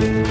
Thank you.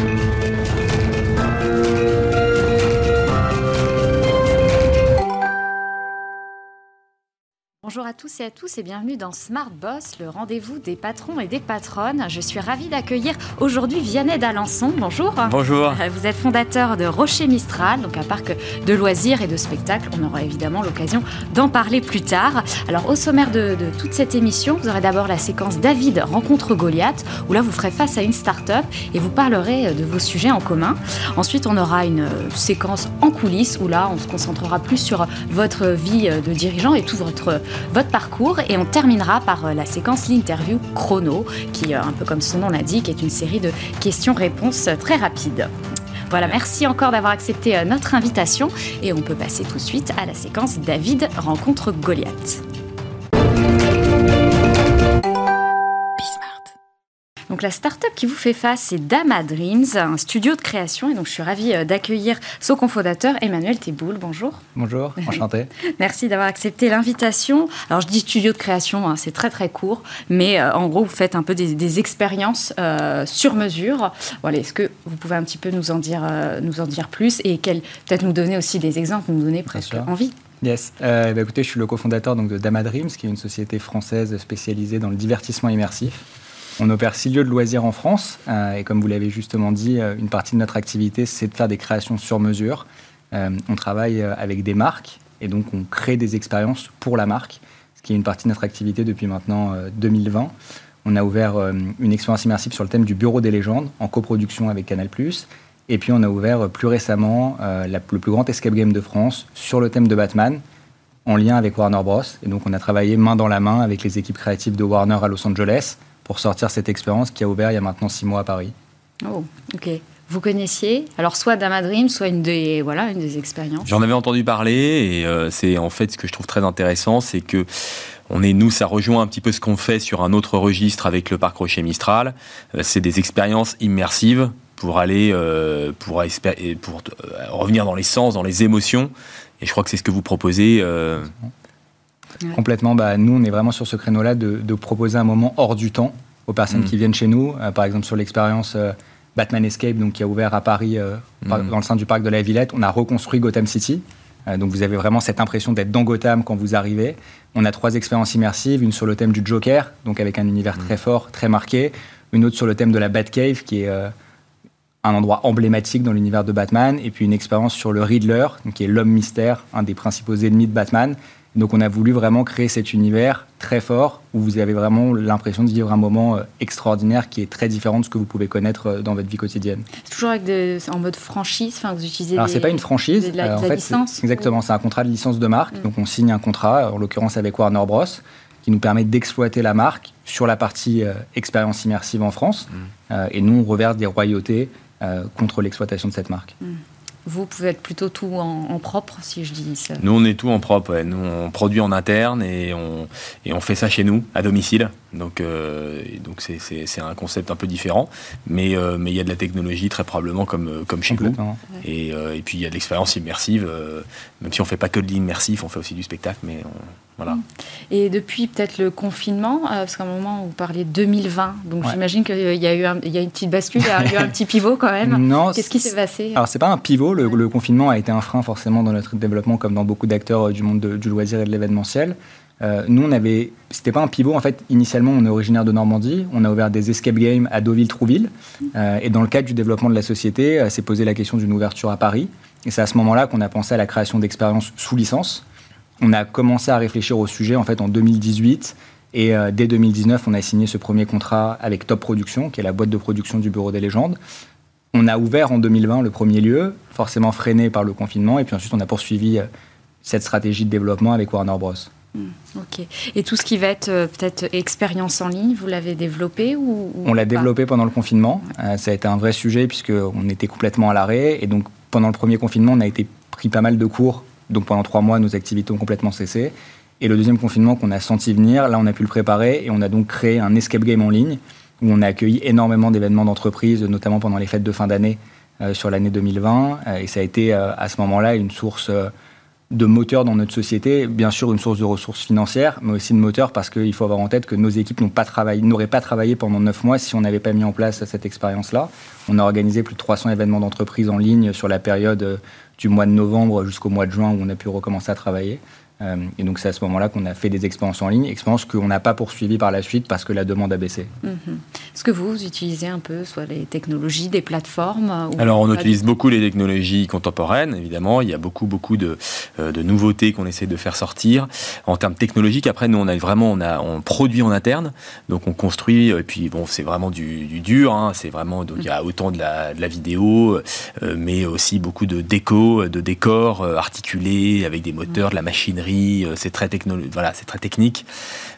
Bonjour à tous et à tous et bienvenue dans Smart Boss, le rendez-vous des patrons et des patronnes. Je suis ravie d'accueillir aujourd'hui Vianney d'Alençon. Bonjour. Bonjour. Euh, Vous êtes fondateur de Rocher Mistral, donc un parc de loisirs et de spectacles. On aura évidemment l'occasion d'en parler plus tard. Alors au sommaire de, de toute cette émission, vous aurez d'abord la séquence David rencontre Goliath, où là vous ferez face à une start-up et vous parlerez de vos sujets en commun. Ensuite, on aura une euh, séquence en coulisses, où là on se concentrera plus sur votre vie euh, de dirigeant et tout votre votre parcours et on terminera par euh, la séquence l'interview chrono qui, euh, un peu comme son nom l'indique, est une série de questions-réponses très rapides. Voilà, merci encore d'avoir accepté euh, notre invitation et on peut passer tout de suite à la séquence David rencontre Goliath. Donc la start-up qui vous fait face, c'est Dama Dreams, un studio de création. Et donc je suis ravie euh, d'accueillir son cofondateur Emmanuel Teboul. Bonjour. Bonjour, enchanté. Merci d'avoir accepté l'invitation. Alors je dis studio de création, hein, c'est très très court, mais euh, en gros vous faites un peu des, des expériences euh, sur mesure. Voilà, est-ce que vous pouvez un petit peu nous en dire, euh, nous en dire plus et peut-être nous donner aussi des exemples, nous donner presque envie? Yes. Euh, bah, écoutez, je suis le cofondateur donc, de Dama Dreams, qui est une société française spécialisée dans le divertissement immersif. On opère six lieux de loisirs en France. euh, et comme vous l'avez justement dit, euh, une partie de notre activité, c'est de faire des créations sur mesure. Euh, on travaille avec des marques et donc on crée des expériences pour la marque, ce qui est une partie de notre activité depuis maintenant euh, 2020. On a ouvert une expérience immersive sur le thème du Bureau des légendes en coproduction avec Canal+. Et puis on a ouvert plus récemment la- le plus grand escape game de France sur le thème de Batman en lien avec Warner Bros. Et donc on a travaillé main dans la main avec les équipes créatives de Warner à Los Angeles pour sortir cette expérience qui a ouvert il y a maintenant six mois à Paris. Oh, ok. Vous connaissiez alors soit Dama Dreams, soit une des, voilà, une des expériences. J'en avais entendu parler et euh, c'est en fait ce que je trouve très intéressant, c'est que on est nous, ça rejoint un petit peu ce qu'on fait sur un autre registre avec le parc Rocher Mistral. Euh, c'est des expériences immersives pour aller euh, pour, euh, revenir dans les sens, dans les émotions. Et je crois que c'est ce que vous proposez. Ouais. Complètement, bah, nous on est vraiment sur ce créneau-là de, de proposer un moment hors du temps aux personnes Mm. qui viennent chez nous. Euh, par exemple sur l'expérience euh, Batman Escape, donc qui a ouvert à Paris euh, par- Mm. dans le sein du parc de la Villette, on a reconstruit Gotham City. Euh, donc vous avez vraiment cette impression d'être dans Gotham quand vous arrivez. On a trois expériences immersives, une sur le thème du Joker, donc avec un univers très fort, très marqué, une autre sur le thème de la Batcave, qui est euh, un endroit emblématique dans l'univers de Batman, et puis une expérience sur le Riddler, donc qui est l'homme mystère, un des principaux ennemis de Batman. Donc on a voulu vraiment créer cet univers très fort où vous avez vraiment l'impression de vivre un moment euh, extraordinaire qui est très différent de ce que vous pouvez connaître euh, dans votre vie quotidienne. C'est toujours avec des- en mode franchise, enfin vous utilisez Alors c'est pas une franchise, de la- euh, en de la fait, c'est- licence exactement, c'est un contrat de licence de marque. Mm. Donc on signe un contrat, en l'occurrence avec Warner Bros, qui nous permet d'exploiter la marque sur la partie euh, expérience immersive en France. Mm. Euh, et nous on reverse des royautés euh, contre l'exploitation de cette marque. Vous pouvez être plutôt tout en, en propre, si je dis ça. Nous, on est tout en propre. ouais. Nous, on produit en interne et on, et on fait ça chez nous, à domicile. Donc, euh, donc c'est, c'est- c'est un concept un peu différent. Mais euh, mais il y a de la technologie, très probablement, comme, euh, comme chez vous. Et, euh, et puis, il y a de l'expérience immersive. euh, même si on fait pas que de l'immersif, on fait aussi du spectacle. Mais on- voilà. Et depuis peut-être le confinement, euh, parce qu'à un moment vous parliez de 2020, donc Ouais. j'imagine qu'il y a eu un- il y a une petite bascule, il y a eu un petit pivot quand même. Non, Qu'est-ce qui s'est passé? Alors c'est pas un pivot, le, confinement a été un frein forcément dans notre développement comme dans beaucoup d'acteurs euh, du monde de- du loisir et de l'événementiel. Euh, nous on avait, c'était pas un pivot en fait. Initialement on est originaire de Normandie, on a ouvert des escape games à Deauville-Trouville Euh, et dans le cadre du développement de la société, euh, s'est posé la question d'une ouverture à Paris et c'est à ce moment-là qu'on a pensé à la création d'expériences sous licence. On a commencé à réfléchir au sujet en fait en 2018 et dès 2019 on a signé ce premier contrat avec Top Production qui est la boîte de production du Bureau des légendes. On a ouvert en 2020 le premier lieu, forcément freiné par le confinement, et puis ensuite on a poursuivi euh, cette stratégie de développement avec Warner Bros. Ok. Et tout ce qui va être euh, peut-être expérience en ligne, vous l'avez développé ou, ou On l'a développé pendant le confinement. Euh, ça a été un vrai sujet puisqu'on était complètement à l'arrêt. Et donc pendant le premier confinement, on a été pris pas mal de cours. Donc pendant trois mois, nos activités ont complètement cessé. Et le deuxième confinement qu'on a senti venir, là, on a pu le préparer et on a donc créé un escape game en ligne où on a accueilli énormément d'événements d'entreprise, notamment pendant les fêtes de fin d'année euh, sur l'année 2020. Euh, et ça a été euh, à ce moment-là une source de moteur dans notre société. Bien sûr, une source de ressources financières, mais aussi de moteur parce qu'il faut avoir en tête que nos équipes pas n'auraient pas travaillé pendant neuf mois si on n'avait pas mis en place cette expérience-là. On a organisé plus de 300 événements d'entreprise en ligne sur la période du mois de novembre jusqu'au mois de juin où on a pu recommencer à travailler. Euh, et donc c'est à ce moment-là qu'on a fait des expériences en ligne, expériences qu'on n'a pas poursuivies par la suite parce que la demande a baissé. Mhm. Est-ce que vous utilisez un peu soit les technologies, des plateformes Alors on utilise beaucoup les technologies contemporaines, évidemment. Il y a beaucoup beaucoup de, euh, de nouveautés qu'on essaie de faire sortir. En termes technologiques, après nous on a vraiment on a on produit en interne, donc on construit. Et puis bon c'est vraiment du, du dur, hein. c'est vraiment donc il y a autant de la, de la vidéo, euh, mais aussi beaucoup de déco, de décors articulés avec des moteurs, de la machinerie euh, c'est très, voilà, très technique.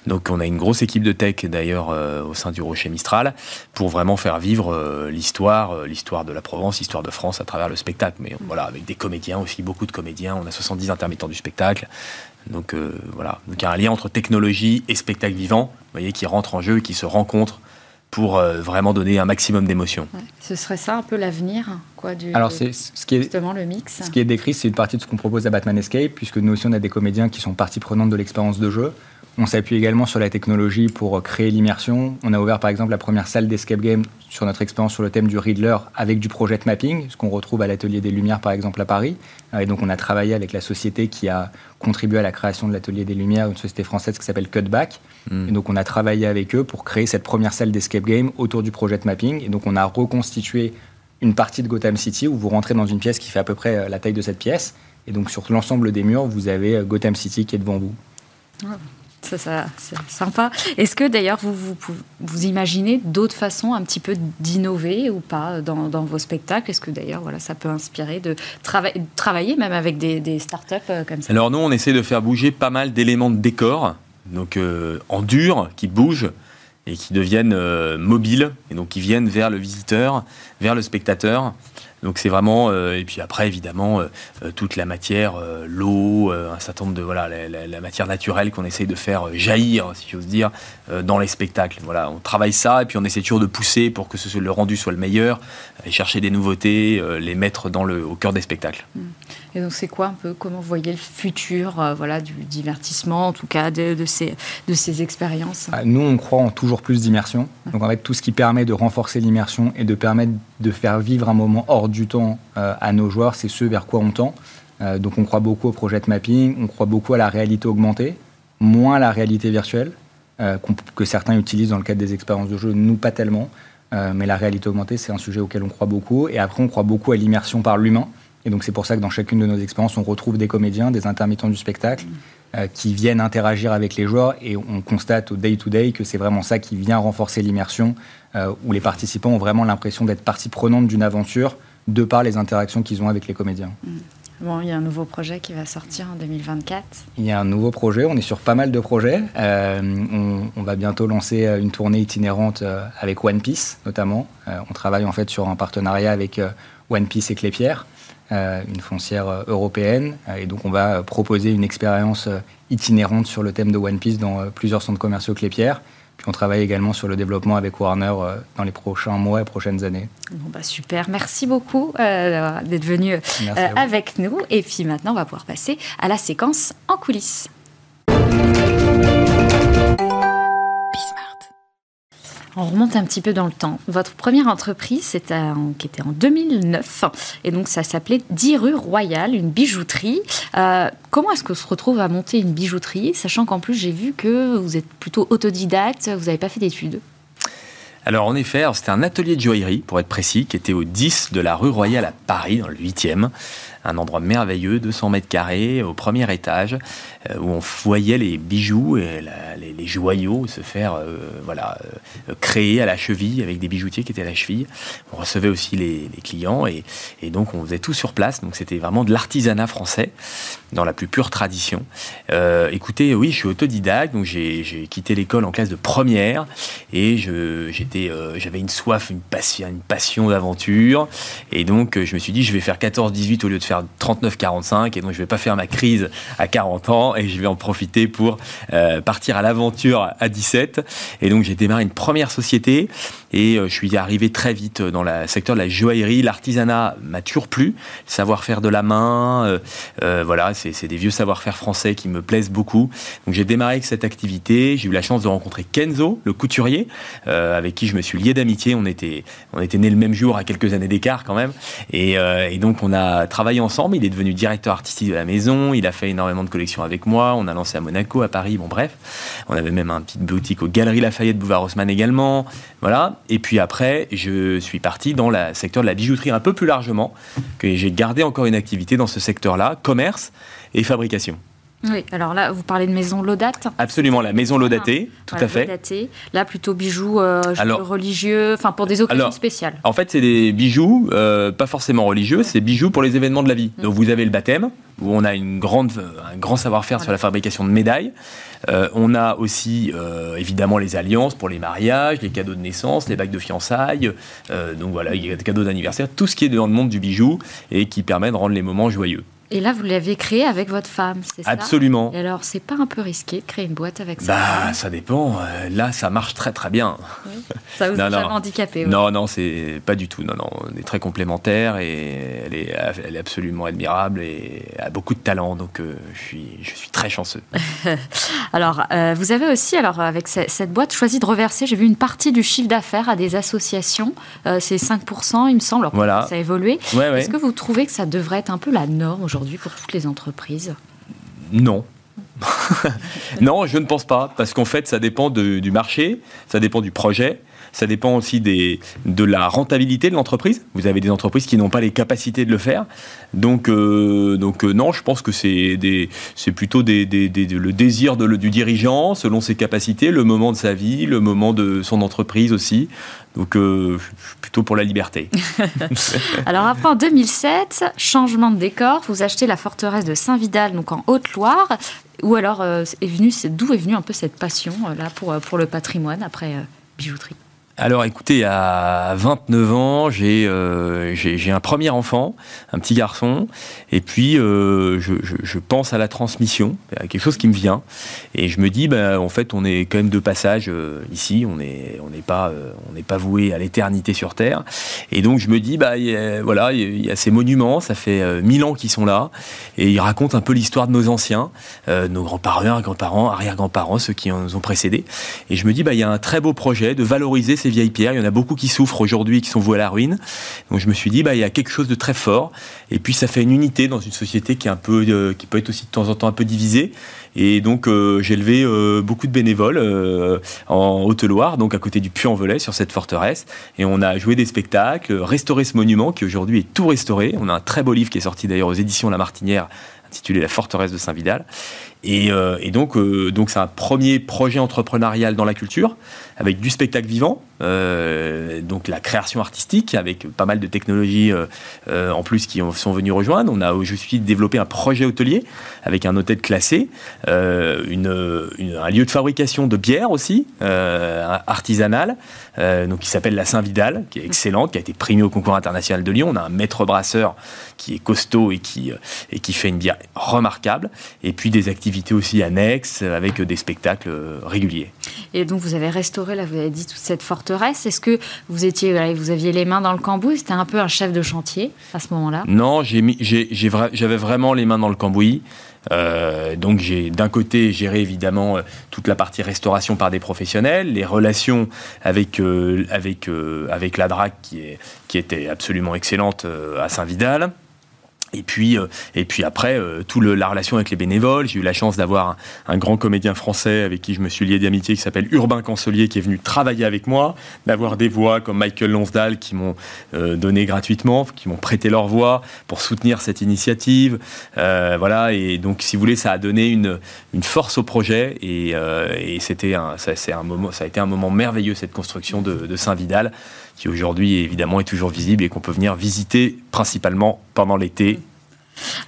Donc on a une grosse équipe de tech d'ailleurs euh, au sein du Rocher Mistral pour vraiment faire vivre euh, l'histoire, l'histoire de la Provence, l'histoire de France à travers le spectacle. Mais voilà, avec des comédiens aussi, beaucoup de comédiens. On a 70 intermittents du spectacle. Donc voilà, donc il y a un lien entre technologie et spectacle vivant, vous voyez, qui rentre en jeu et qui se rencontrent pour euh, vraiment donner un maximum d'émotion. Ce serait ça un peu l'avenir quoi, du, Alors c'est ce qui est justement le mix. Ce qui est décrit, c'est une partie de ce qu'on propose à Batman Escape, puisque nous aussi on a des comédiens qui sont partie prenante de l'expérience de jeu. On s'appuie également sur la technologie pour créer l'immersion. On a ouvert par exemple la première salle d'escape game sur notre expérience sur le thème du Riddler avec du project mapping, ce qu'on retrouve à l'Atelier des Lumières par exemple à Paris. Et donc on a travaillé avec la société qui a contribué à la création de l'Atelier des Lumières, une société française qui s'appelle Cutback. Hmm. Et donc on a travaillé avec eux pour créer cette première salle d'escape game autour du project mapping. Et donc on a reconstitué une partie de Gotham City où vous rentrez dans une pièce qui fait à peu près euh, la taille de cette pièce. Et donc sur l'ensemble des murs, vous avez euh, Gotham City qui est devant vous. Ça, ça c'est sympa. Est-ce que d'ailleurs vous, vous, imaginez d'autres façons un petit peu d'innover ou pas dans, vos spectacles? Est-ce que d'ailleurs voilà, ça peut inspirer de travailler même avec des, des startups euh, comme ça? Alors nous, on essaie de faire bouger pas mal d'éléments de décor, donc euh, en dur, qui bougent et qui deviennent euh, mobiles, et donc qui viennent vers le visiteur, vers le spectateur. Donc c'est vraiment euh, et puis après évidemment euh, euh, toute la matière, l'eau, un certain nombre de voilà la, matière naturelle qu'on essaye de faire jaillir si j'ose dire dans les spectacles. Voilà, on travaille ça et puis on essaie toujours de pousser pour que ce, le rendu soit le meilleur, aller chercher des nouveautés, les mettre dans le au cœur des spectacles. Mmh. Et donc c'est quoi un peu comment vous voyez le futur voilà du divertissement en tout cas de, de ces de ces expériences. Ah, nous on croit en toujours plus d'immersion. Donc en fait tout ce qui permet de renforcer l'immersion et de permettre de faire vivre un moment hors du temps euh, à nos joueurs, c'est ce vers quoi on tend. Euh, donc on croit beaucoup au projet de mapping, on croit beaucoup à la réalité augmentée, moins à la réalité virtuelle, euh, que certains utilisent dans le cadre des expériences de jeu, nous pas tellement. mais la réalité augmentée, c'est un sujet auquel on croit beaucoup. Et après, on croit beaucoup à l'immersion par l'humain. Et donc c'est pour ça que dans chacune de nos expériences, on retrouve des comédiens, des intermittents du spectacle, qui viennent interagir avec les joueurs. Et on constate au day-to-day que c'est vraiment ça qui vient renforcer l'immersion, où les participants ont vraiment l'impression d'être partie prenante d'une aventure de par les interactions qu'ils ont avec les comédiens. Mm. Bon, il y a un nouveau projet qui va sortir en 2024. Il y a un nouveau projet, on est sur pas mal de projets. Euh, on, va bientôt lancer euh, une tournée itinérante euh, avec One Piece notamment. on travaille en fait sur un partenariat avec One Piece et Clépierre, une foncière européenne. et donc on va proposer une expérience itinérante sur le thème de One Piece dans plusieurs centres commerciaux Clépierre on travaille également sur le développement avec Warner euh, dans les prochains mois et prochaines années. Bon bah super, merci beaucoup euh, d'être venu euh, avec nous. Et puis maintenant, on va pouvoir passer à la séquence en coulisses. On remonte un petit peu dans le temps. Votre première entreprise, c'était qui était en 2009, et donc ça s'appelait 10 rue Royale, une bijouterie. Euh, comment est-ce qu'on se retrouve à monter une bijouterie, sachant qu'en plus j'ai vu que vous êtes plutôt autodidacte, vous n'avez pas fait d'études? Alors en effet, c'était un atelier de joaillerie, pour être précis, qui était au 10 de la rue Royale à Paris, dans le 8e un endroit merveilleux, 200 mètres carrés, au premier étage, euh, où on voyait les bijoux et les, joyaux se faire euh, voilà, euh, créer à la cheville avec des bijoutiers qui étaient à la cheville. On recevait aussi les, clients et, donc on faisait tout sur place. Donc c'était vraiment de l'artisanat français dans la plus pure tradition. écoutez, oui, je suis autodidacte, donc j'ai quitté l'école en classe de première et j'avais une soif, une passion, une passion d'aventure. Et donc je me suis dit, je vais faire 14-18 au lieu de faire 39-45 et donc je vais pas faire ma crise à 40 ans et je vais en profiter pour euh, partir à l'aventure à 17. Et donc j'ai démarré une première société Et je suis arrivé très vite dans le secteur de la joaillerie. L'artisanat m'a toujours plu. Savoir-faire de la main, voilà, c'est des vieux savoir-faire français qui me plaisent beaucoup. Donc j'ai démarré avec cette activité. J'ai eu la chance de rencontrer Kenzo, le couturier, avec qui je me suis lié d'amitié. On était, on était nés le même jour à quelques années d'écart quand même. Et, et donc on a travaillé ensemble. Il est devenu directeur artistique de la maison. Il a fait énormément de collections avec moi. On a lancé à Monaco, à Paris. Bon, bref. On avait même un petit boutique aux Galeries Lafayette, Bouvard Haussmann également. Voilà. Et puis après, je suis parti dans le secteur de la bijouterie un peu plus largement, que j'ai gardé encore une activité dans ce secteur-là, commerce et fabrication. Oui, alors là, vous parlez de maison Laudate Absolument, la maison Laudatée, ah, tout à fait. Laudatée. Là, plutôt bijoux euh, religieux, enfin pour des occasions spéciales. En fait, c'est des bijoux, euh, pas forcément religieux, c'est bijoux pour les événements de la vie. Mm. Donc vous avez le baptême, où on a une grande, un grand savoir-faire sur la fabrication de médailles. Euh, on a aussi évidemment les alliances pour les mariages, les cadeaux de naissance, les bagues de fiançailles, donc voilà, les cadeaux d'anniversaire, tout ce qui est dans le monde du bijou et qui permet de rendre les moments joyeux. Et là, vous l'avez créé avec votre femme, c'est ça? Absolument. Et alors, c'est pas un peu risqué de créer une boîte avec ça? Bah, ça dépend. Euh, là, ça marche très très bien. Ça vous a jamais handicapé Non, non, c'est pas du tout. Non, non, on est très complémentaires et elle est, elle est absolument admirable et a beaucoup de talent. Donc, euh, je suis, je suis très chanceux. alors, euh, vous avez aussi, alors avec cette boîte, choisi de reverser. J'ai vu une partie du chiffre d'affaires à des associations. c'est 5%, il me semble. voilà. Ça a évolué. Est-ce que vous trouvez que ça devrait être un peu la norme aujourd'hui? Pour toutes les entreprises Non. non, je ne pense pas, parce qu'en fait, ça dépend du marché, ça dépend du projet, ça dépend aussi des, de la rentabilité de l'entreprise. Vous avez des entreprises qui n'ont pas les capacités de le faire. Donc, euh, donc euh, non, je pense que c'est plutôt des, le désir du dirigeant, selon ses capacités, le moment de sa vie, le moment de son entreprise aussi. Donc, euh, plutôt pour la liberté. Alors après, en 2007, changement de décor, vous achetez la forteresse de Saint-Vidal, donc en Haute-Loire. Ou alors, est venu, d'où est venue un peu cette passion là pour, pour le patrimoine après bijouterie? Alors écoutez, à 29 ans, euh, j'ai un premier enfant, un petit garçon, et puis euh, je, pense à la transmission, à quelque chose qui me vient, et je me dis, bah, en fait, on est quand même de passage euh, ici, on n'est on pas, on pas voué à l'éternité sur Terre, et donc je me dis, bah, voilà, il y a ces monuments, ça fait mille ans qu'ils sont là, et ils racontent un peu l'histoire de nos anciens, nos grands-parents, grands-parents, arrière-grands-parents, ceux qui nous ont précédés, et je me dis, bah, il y a un très beau projet de valoriser ces vieilles pierres. Il y en a beaucoup qui souffrent aujourd'hui, qui sont voués à la ruine. Donc je me suis dit, bah, il y a quelque chose de très fort. Et puis ça fait une unité dans une société qui, est un peu, euh, qui peut être aussi de temps en temps un peu divisée. Et donc euh, j'ai levé euh, beaucoup de bénévoles en Haute-Loire, donc à côté du Puy-en-Velay, sur cette forteresse. Et on a joué des spectacles, restauré ce monument qui aujourd'hui est tout restauré. On a un très beau livre qui est sorti d'ailleurs aux éditions La Martinière intitulé La forteresse de Saint-Vidal. Et, et, donc, donc c'est un premier projet entrepreneurial dans la culture avec du spectacle vivant, euh, donc la création artistique avec pas mal de technologies euh, euh, en plus qui sont venues rejoindre. On a aujourd'hui développé un projet hôtelier avec un hôtel classé, un lieu de fabrication de bière aussi, artisanale, donc qui s'appelle la Saint-Vidal, qui est excellente, qui a été primée au concours international de Lyon. On a un maître brasseur qui est costaud et qui, et qui fait une bière remarquable. Et puis des activités aussi annexes avec des spectacles réguliers. Et donc vous avez restauré, là vous avez dit, toute cette forteresse. Est-ce que vous, étiez, vous aviez les mains dans le cambouis? C'était un peu un chef de chantier à ce moment-là? Non, j'avais vraiment les mains dans le cambouis. Euh, donc j'ai d'un côté géré évidemment euh, toute la partie restauration par des professionnels, les relations avec euh, avec avec la DRAC qui est qui était absolument excellente à Saint-Vidal. Et puis, euh, et puis après, euh, tout le, la relation avec les bénévoles. J'ai eu la chance d'avoir un, grand comédien français avec qui je me suis lié d'amitié qui s'appelle Urbain Cancelier qui est venu travailler avec moi, d'avoir des voix comme Michael Lonsdal qui m'ont euh, donné gratuitement, qui m'ont prêté leur voix pour soutenir cette initiative. voilà, et donc si vous voulez, ça a donné une, une force au projet et, et c'était un, ça, un moment, ça a été un moment merveilleux cette construction de, de Saint-Vidal qui aujourd'hui évidemment est toujours visible et qu'on peut venir visiter principalement pendant l'été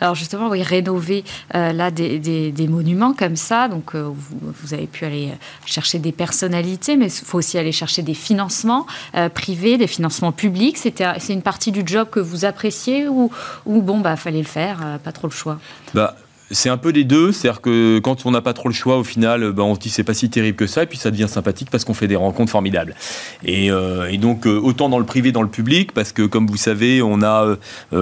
alors justement, oui, rénover euh, là des, monuments comme ça, donc euh, vous, avez pu aller chercher des personnalités, mais il faut aussi aller chercher des financements euh, privés, des financements publics. C'était, c'est une partie du job que vous appréciez ou, ou bon, bah fallait le faire, pas trop le choix? Bah c'est un peu des deux, c'est-à-dire que quand on n'a pas trop le choix, au final, ben, on se dit c'est pas si terrible que ça, et puis ça devient sympathique parce qu'on fait des rencontres formidables. Et, et donc autant dans le privé, dans le public, parce que comme vous savez, on a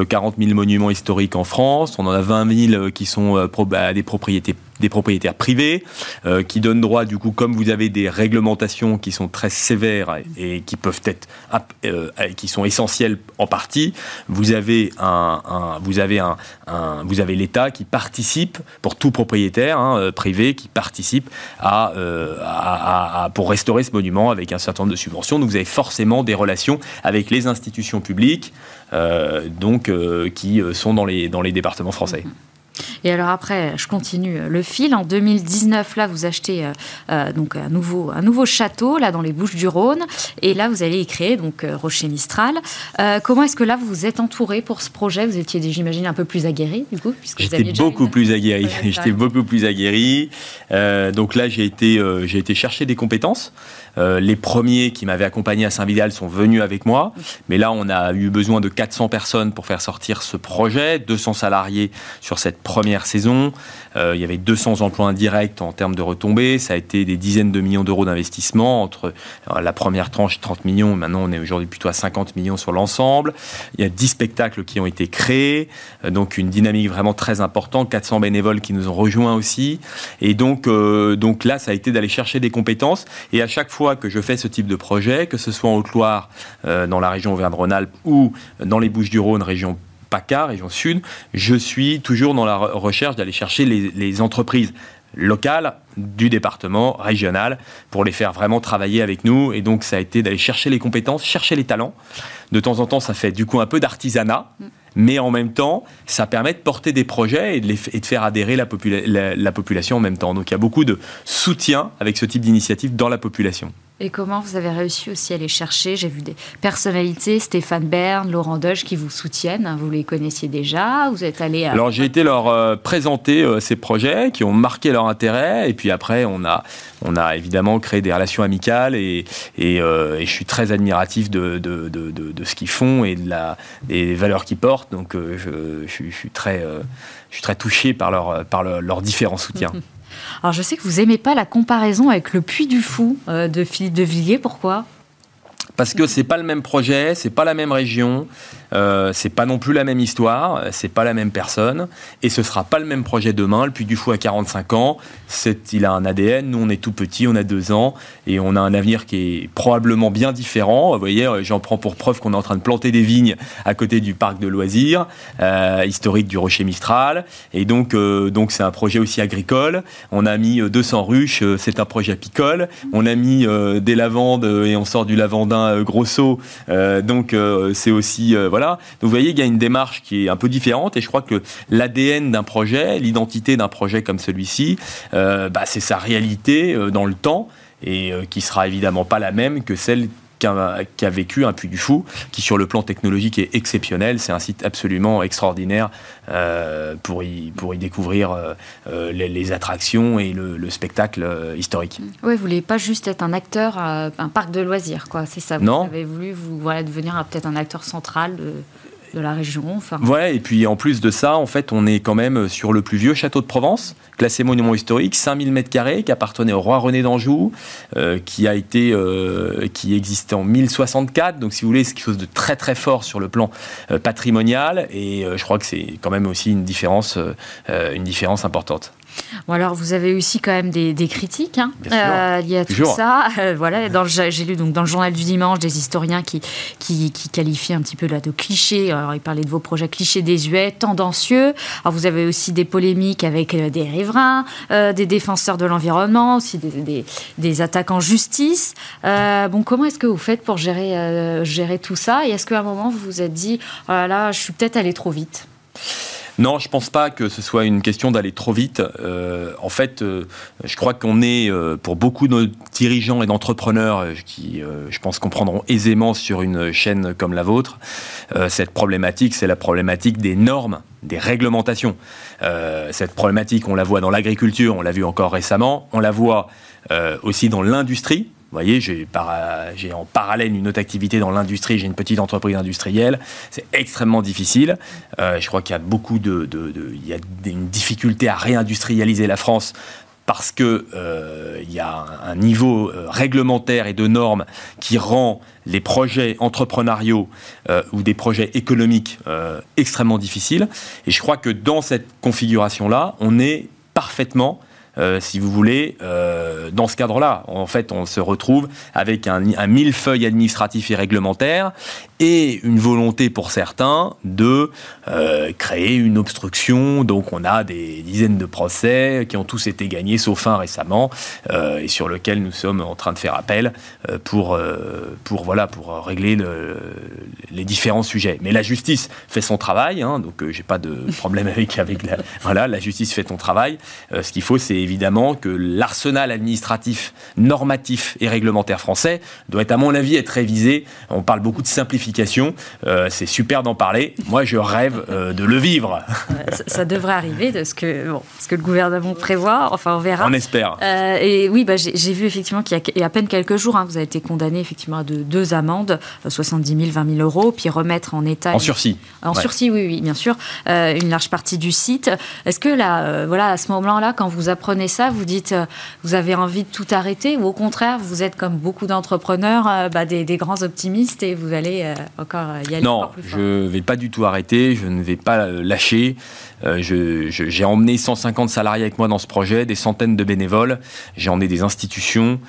40 000 monuments historiques en France, on en a 20 000 qui sont bah, des propriétés des propriétaires privés, euh, qui donnent droit, du coup, comme vous avez des réglementations qui sont très sévères et, qui peuvent être, euh, qui sont essentielles en partie, vous avez un, vous avez un, vous avez l'État qui participe pour tout propriétaire hein, euh, privé qui participe à, pour restaurer ce monument avec un certain nombre de subventions. Donc vous avez forcément des relations avec les institutions publiques, donc qui sont dans les dans les départements français. Et alors après, je continue le fil. En 2019, là, vous achetez euh, euh, donc un nouveau, un nouveau château là dans les Bouches du Rhône, et là, vous allez y créer donc euh, Rocher Mistral. comment est-ce que là, vous vous êtes entouré pour ce projet? Vous étiez, j'imagine, un peu plus aguerri du coup, J'étais beaucoup, plus aguerri. J'étais beaucoup plus aguerri. donc là, j'ai été, j'ai été chercher des compétences. Euh, les premiers qui m'avaient accompagné à Saint-Vidal sont venus avec moi. Mais là, on a eu besoin de 400 personnes pour faire sortir ce projet, 200 salariés sur cette première saison. Euh, il y avait 200 emplois indirects en termes de retombées. Ça a été des dizaines de millions d'euros d'investissement entre euh, la première tranche 30 millions. Maintenant, on est aujourd'hui plutôt à 50 millions sur l'ensemble. Il y a 10 spectacles qui ont été créés. donc, une dynamique vraiment très importante. 400 bénévoles qui nous ont rejoints aussi. Et donc, donc là, ça a été d'aller chercher des compétences. Et à chaque fois, que je fais ce type de projet, que ce soit en Haute-Loire, euh, dans la région Auvergne-Rhône-Alpes ou dans les Bouches-du-Rhône, région PACA, région Sud, je suis toujours dans la recherche d'aller chercher les, entreprises locales du département, régional, pour les faire vraiment travailler avec nous. Et donc, ça a été d'aller chercher les compétences, chercher les talents. De temps en temps, ça fait du coup un peu d'artisanat. Mm. Mais en même temps, ça permet de porter des projets et de, faire adhérer la, la population en même temps. Donc il y a beaucoup de soutien avec ce type d'initiative dans la population. Et comment vous avez réussi aussi à les chercher J'ai vu des personnalités, Stéphane Bern, Laurent Doge, qui vous soutiennent. Vous les connaissiez déjà Vous êtes allé à... Alors j'ai été leur euh, présenter euh, ces projets qui ont marqué leur intérêt. Et puis après, on a, on a évidemment créé des relations amicales. Et, et, euh, je suis très admiratif de, de, de, de ce qu'ils font et de la, des valeurs qu'ils portent. Donc je, je, suis très, je suis très touché par, leur, par leurs différents soutiens. Alors je sais que vous aimez pas la comparaison avec le Puy du Fou euh, de Philippe de Villiers. Pourquoi? Parce que c'est pas le même projet, c'est pas la même région, euh, c'est pas non plus la même histoire, c'est pas la même personne, et ce sera pas le même projet demain. Le Puy du Fou à 45 ans, il a un ADN. Nous, on est tout petit, on a deux ans, et on a un avenir qui est probablement bien différent. Vous voyez, euh, j'en prends pour preuve qu'on est en train de planter des vignes à côté du parc de loisirs euh, historique du Rocher Mistral, et donc donc c'est un projet aussi agricole. On a mis 200 ruches, c'est un projet apicole. On a mis des lavandes et on sort du lavandin grosso, donc c'est aussi voilà vous voyez, il y a une démarche qui est un peu différente et je crois que l'ADN d'un projet, l'identité d'un projet comme celui-ci, euh, bah, c'est sa réalité euh, dans le temps et euh, qui sera évidemment pas la même que celle qu'a vécu un Puy du Fou, qui sur le plan technologique est exceptionnel. C'est un site absolument extraordinaire pour, y, pour y découvrir les, attractions et le, spectacle historique. Oui, vous voulez pas juste être un acteur un parc de loisirs, quoi. C'est ça. Vous non. avez voulu vous, voilà, devenir peut-être un acteur central de de la région. Enfin. Et puis en plus de ça, en fait, on est quand même sur le plus vieux château de Provence, classé monument historique, 5000 m2, qui appartenait au roi René d'Anjou, euh, qui a été, euh, qui existait en 1064. Donc, si vous voulez, c'est quelque chose de très très fort sur le plan euh, patrimonial, et je crois que c'est quand même aussi une différence, une différence importante. Bon alors vous avez aussi quand même des, critiques hein, euh, liées à tout ça. Euh, voilà, j'ai lu donc dans le journal du dimanche des historiens qui, qui, qualifient un petit peu là de clichés. Alors ils parlaient de vos projets clichés désuets, tendancieux. Alors vous avez aussi des polémiques avec euh, des riverains, des défenseurs de l'environnement, aussi des, des, attaques en justice. bon, comment est-ce que vous faites pour gérer, gérer tout ça? Et est-ce qu'à un moment vous vous êtes dit, oh là, je suis peut-être allé trop vite non, je pense pas que ce soit une question d'aller trop vite. Euh, en fait, euh, je crois qu'on est, euh, pour beaucoup de dirigeants et d'entrepreneurs qui, je pense, comprendront aisément sur une chaîne comme la vôtre, cette problématique, c'est la problématique des normes, des réglementations. cette problématique, on la voit dans l'agriculture, on l'a vu encore récemment, on la voit aussi dans l'industrie Vous voyez, j'ai en parallèle une autre activité dans l'industrie, j'ai une petite entreprise industrielle. C'est extrêmement difficile. Euh, je crois qu'il y a beaucoup de, il y a une difficulté à réindustrialiser la France parce que euh, il y a un niveau euh, réglementaire et de normes qui rend les projets entrepreneuriaux ou des projets économiques extrêmement difficiles. Et je crois que dans cette configuration-là, on est parfaitement euh, si vous voulez, euh, dans ce cadre-là. En fait, on se retrouve avec un, un millefeuille administratif et réglementaire et une volonté pour certains de euh, créer une obstruction. Donc, on a des dizaines de procès qui ont tous été gagnés, sauf un récemment, et sur lequel nous sommes en train de faire appel pour, pour, voilà, pour régler les différents sujets. Mais la justice fait son travail, hein, donc j'ai pas de problème avec, avec la, voilà, la justice fait son travail. ce qu'il faut, c'est évidemment que l'arsenal administratif, normatif et réglementaire français doit, à mon avis, être révisé. On parle beaucoup de simplification. Euh, c'est super d'en parler. Moi, je rêve euh, de le vivre. ça, devrait arriver de ce que, ce que le gouvernement prévoit. Enfin, on verra. On espère. Euh, et oui, bah, j'ai vu effectivement qu'il y, a à peine quelques jours, hein, vous avez été condamné effectivement à deux amendes, 70 000, 20 000 euros, puis remettre en état. En sursis. En sursis, oui, oui, bien sûr. une large partie du site. Est-ce que là, voilà, à ce moment-là, quand vous apprenez prenez ça, vous dites, euh, vous avez envie de tout arrêter, ou au contraire, vous êtes comme beaucoup d'entrepreneurs, euh, bah, des, grands optimistes, et vous allez euh, encore y aller Non, plus fort. je ne vais pas du tout arrêter, je ne vais pas lâcher. j'ai emmené 150 salariés avec moi dans ce projet, des centaines de bénévoles, j'ai emmené des institutions,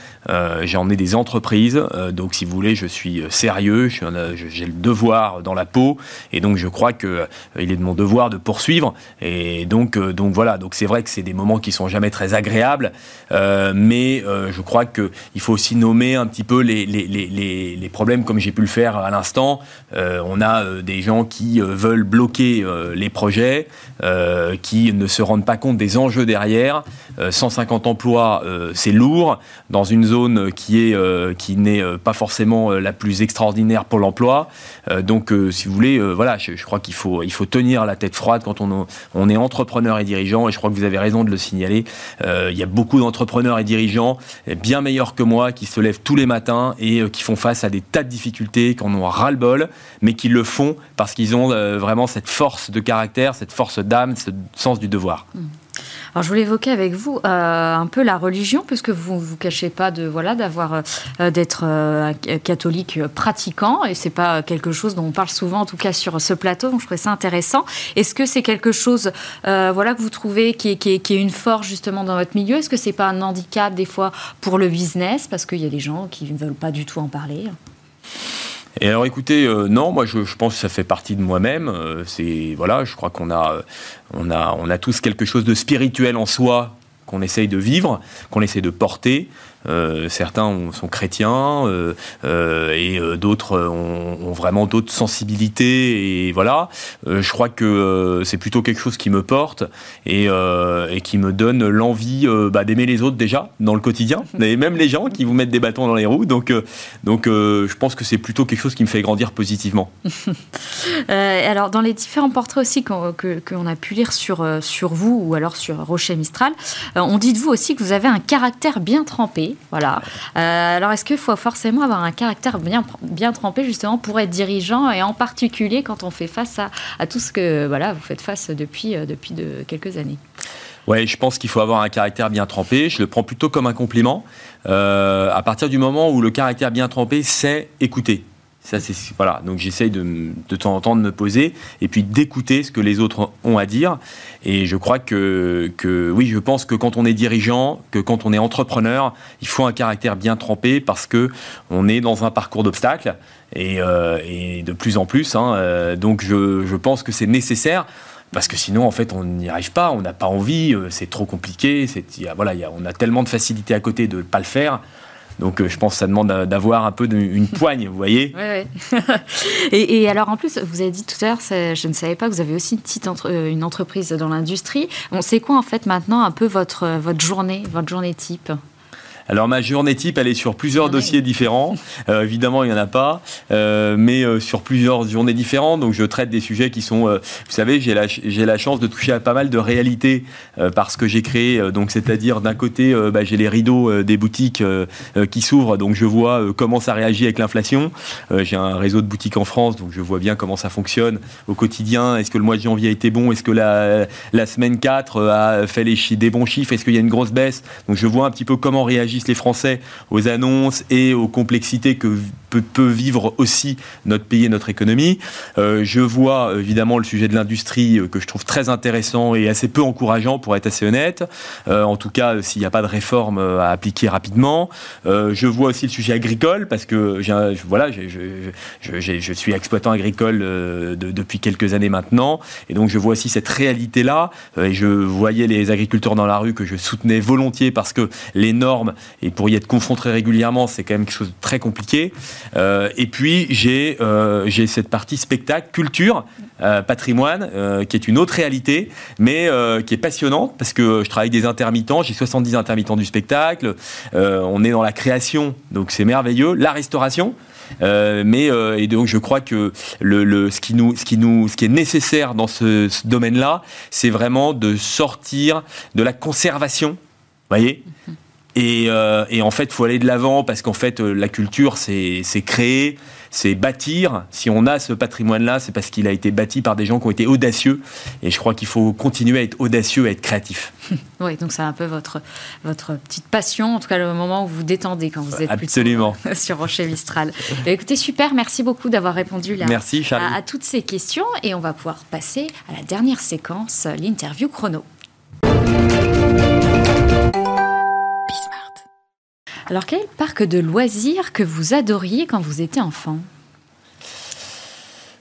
j'ai emmené des entreprises. donc, si vous voulez, je suis sérieux, j'ai le devoir dans la peau, et donc je crois qu'il il est de mon devoir de poursuivre. Et donc, donc voilà, donc c'est vrai que c'est des moments qui sont jamais très agréable, euh, mais euh, je crois qu'il faut aussi nommer un petit peu les, les, les, les problèmes comme j'ai pu le faire à l'instant. Euh, on a des gens qui veulent bloquer les projets, qui ne se rendent pas compte des enjeux derrière. 150 emplois, c'est lourd dans une zone qui est qui n'est pas forcément la plus extraordinaire pour l'emploi. donc, si vous voulez, voilà, je, je crois qu'il faut il faut tenir la tête froide quand on, on est entrepreneur et dirigeant. Et je crois que vous avez raison de le signaler. Euh, il y a beaucoup d'entrepreneurs et dirigeants bien meilleurs que moi qui se lèvent tous les matins et euh, qui font face à des tas de difficultés, qui en ont ras-le-bol, mais qui le font parce qu'ils ont euh, vraiment cette force de caractère, cette force d'âme, ce sens du devoir. Mmh. Alors, je voulais évoquer avec vous euh, un peu la religion, puisque vous ne vous cachez pas de voilà d'avoir euh, d'être euh, catholique pratiquant, et c'est pas quelque chose dont on parle souvent, en tout cas sur ce plateau. Donc, je trouvais ça intéressant. Est-ce que c'est quelque chose, voilà, que vous trouvez qui est, qui, est, une force justement dans votre milieu? Est-ce que c'est pas un handicap des fois pour le business, parce qu'il y a des gens qui ne veulent pas du tout en parler et alors écoutez, non, moi je, pense que ça fait partie de moi-même. c'est voilà, je crois qu'on a on a, on a tous quelque chose de spirituel en soi qu'on essaye de vivre, qu'on essaye de porter. Euh, certains sont chrétiens euh, euh, et d'autres ont, vraiment d'autres sensibilités et voilà. je crois que c'est plutôt quelque chose qui me porte et, qui me donne l'envie bah, d'aimer les autres déjà dans le quotidien, et même les gens qui vous mettent des bâtons dans les roues. Donc, donc je pense que c'est plutôt quelque chose qui me fait grandir positivement. alors dans les différents portraits aussi qu'on a pu lire sur, sur vous ou alors sur Rocher Mistral, on dit de vous aussi que vous avez un caractère bien trempé. Voilà. Euh, alors, est-ce qu'il faut forcément avoir un caractère bien, trempé, justement, pour être dirigeant, et en particulier quand on fait face à, tout ce que voilà, vous faites face depuis, euh, de, quelques années? Ouais, je pense qu'il faut avoir un caractère bien trempé. Je le prends plutôt comme un compliment. Euh, à partir du moment où le caractère bien trempé, c'est écouter. Ça, c'est voilà. Donc j'essaye de, de temps en temps de me poser et puis d'écouter ce que les autres ont à dire. Et je crois que, que oui, je pense que quand on est dirigeant, que quand on est entrepreneur, il faut un caractère bien trempé parce que on est dans un parcours d'obstacles et, euh, et, de plus en plus. Hein, euh, donc je, je pense que c'est nécessaire parce que sinon, en fait, on n'y arrive pas, on n'a pas envie, euh, c'est trop compliqué, a, voilà, y a, on a tellement de facilité à côté de ne pas le faire. Donc euh, je pense que ça demande d'avoir un peu une poigne, vous voyez. Oui, et, alors en plus, vous avez dit tout à l'heure, je ne savais pas que vous avez aussi une petite euh, une entreprise dans l'industrie. On sait quoi en fait maintenant un peu votre, votre journée, votre journée type? Alors ma journée type, elle est sur plusieurs dossiers différents. Euh, évidemment, il n'y en a pas, euh, mais euh, sur plusieurs journées différentes. Donc je traite des sujets qui sont, vous savez, j'ai la, j'ai la chance de toucher à pas mal de réalités parce que j'ai créé. donc c'est-à-dire d'un côté, bah, j'ai les rideaux des boutiques qui s'ouvrent, donc je vois comment ça réagit avec l'inflation. j'ai un réseau de boutiques en France, donc je vois bien comment ça fonctionne au quotidien. Est-ce que le mois de janvier a été bon? Est-ce que la, la semaine 4 a fait les des bons chiffres? Est-ce qu'il y a une grosse baisse? Donc je vois un petit peu comment réagit les Français aux annonces et aux complexités que peut, vivre aussi notre pays et notre économie. Euh, je vois évidemment le sujet de l'industrie euh, que je trouve très intéressant et assez peu encourageant pour être assez honnête. Euh, en tout cas, s'il n'y a pas de réforme à appliquer rapidement. je vois aussi le sujet agricole parce que voilà, je, suis exploitant agricole depuis quelques années maintenant et donc je vois aussi cette réalité-là. et je voyais les agriculteurs dans la rue que je soutenais volontiers parce que les normes et pour y être confronté régulièrement, c'est quand même quelque chose de très compliqué. Euh, et puis j'ai euh, j'ai cette partie spectacle, culture, euh, patrimoine, qui est une autre réalité, mais qui est passionnante parce que je travaille avec des intermittents. J'ai 70 intermittents du spectacle. on est dans la création, donc c'est merveilleux. La restauration. mais et donc je crois que le, le, ce qui nous ce qui nous ce qui est nécessaire dans ce, ce domaine-là, c'est vraiment de sortir de la conservation, voyez, Euh, et, en fait, il faut aller de l'avant parce qu'en fait, euh, la culture, c'est créer, c'est bâtir. Si on a ce patrimoine-là, c'est parce qu'il a été bâti par des gens qui ont été audacieux. Et je crois qu'il faut continuer à être audacieux, à être créatif. oui, donc c'est un peu votre, votre petite passion, en tout cas le moment où vous détendez quand vous êtes Absolument. sur Rocher Mistral. Bah, écoutez, super, merci beaucoup d'avoir répondu là, merci, à, à toutes ces questions. Et on va pouvoir passer à la dernière séquence, l'interview chrono. Alors, quel parc de loisirs que vous adoriez quand vous étiez enfant?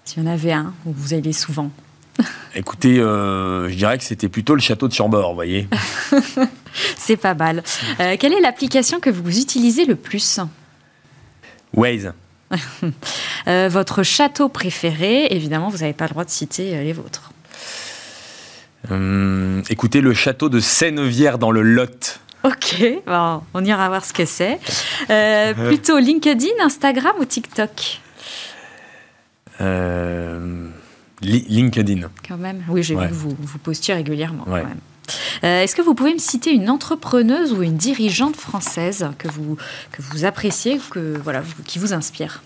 S'il y en avait un où vous alliez souvent. Écoutez, euh, je dirais que c'était plutôt le château de Chambord, vous voyez. C'est pas mal. Euh, quelle est l'application que vous utilisez le plus? Waze. Euh, votre château préféré, évidemment, vous n'avez pas le droit de citer les vôtres. Hum, écoutez, le château de Sénevière dans le Lot. Ok, on ira voir ce que c'est. Euh, plutôt LinkedIn, Instagram ou TikTok? Euh, LinkedIn. Quand même, oui, j'ai vu que vous, vous postiez régulièrement. Euh, est-ce que vous pouvez me citer une entrepreneuse ou une dirigeante française que vous, que vous appréciez, que, voilà, qui vous inspire?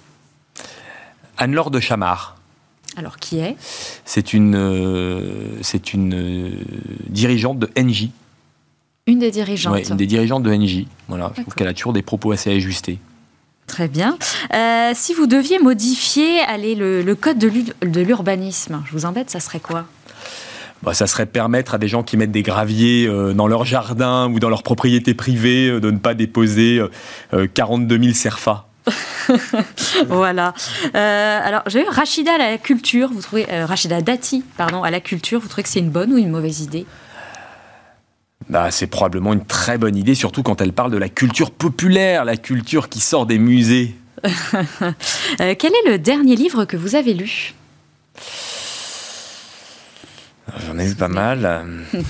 Anne-Laure de Chamard. Alors, qui est? C'est une, c'est une dirigeante de NJ, une des dirigeantes. Oui, une des dirigeantes de NJ. Voilà, je trouve qu'elle a toujours des propos assez ajustés. Très bien. Euh, si vous deviez modifier allez, le, code de l'urbanisme, je vous embête, ça serait quoi? Bah, ça serait permettre à des gens qui mettent des graviers euh, dans leur jardin ou dans leur propriété privée euh, de ne pas déposer 42 000 CERFA. voilà. alors, j'ai eu Rachida à la culture. Vous trouvez Rachida Dati, pardon, à la culture. Vous trouvez que c'est une bonne ou une mauvaise idée? Bah, c'est probablement une très bonne idée, surtout quand elle parle de la culture populaire, la culture qui sort des musées. Euh, quel est le dernier livre que vous avez lu? J'en ai pas mal.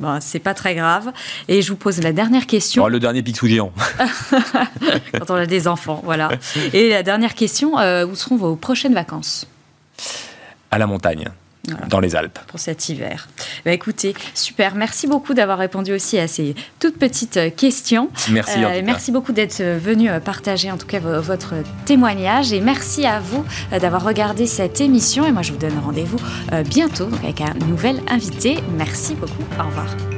Bon, c'est pas très grave. Et je vous pose la dernière question. Oh, le dernier Picsou géant. Quand on a des enfants, voilà. Et la dernière question, euh, où seront vos prochaines vacances? À la montagne dans les Alpes. Pour cet hiver. Bah, écoutez, super. Merci beaucoup d'avoir répondu aussi à ces toutes petites euh, questions. Merci. Euh, merci beaucoup d'être euh, venu partager en tout cas votre témoignage et merci à vous d'avoir regardé cette émission. Et moi, je vous donne rendez-vous bientôt avec un nouvel invité. Merci beaucoup. Au revoir.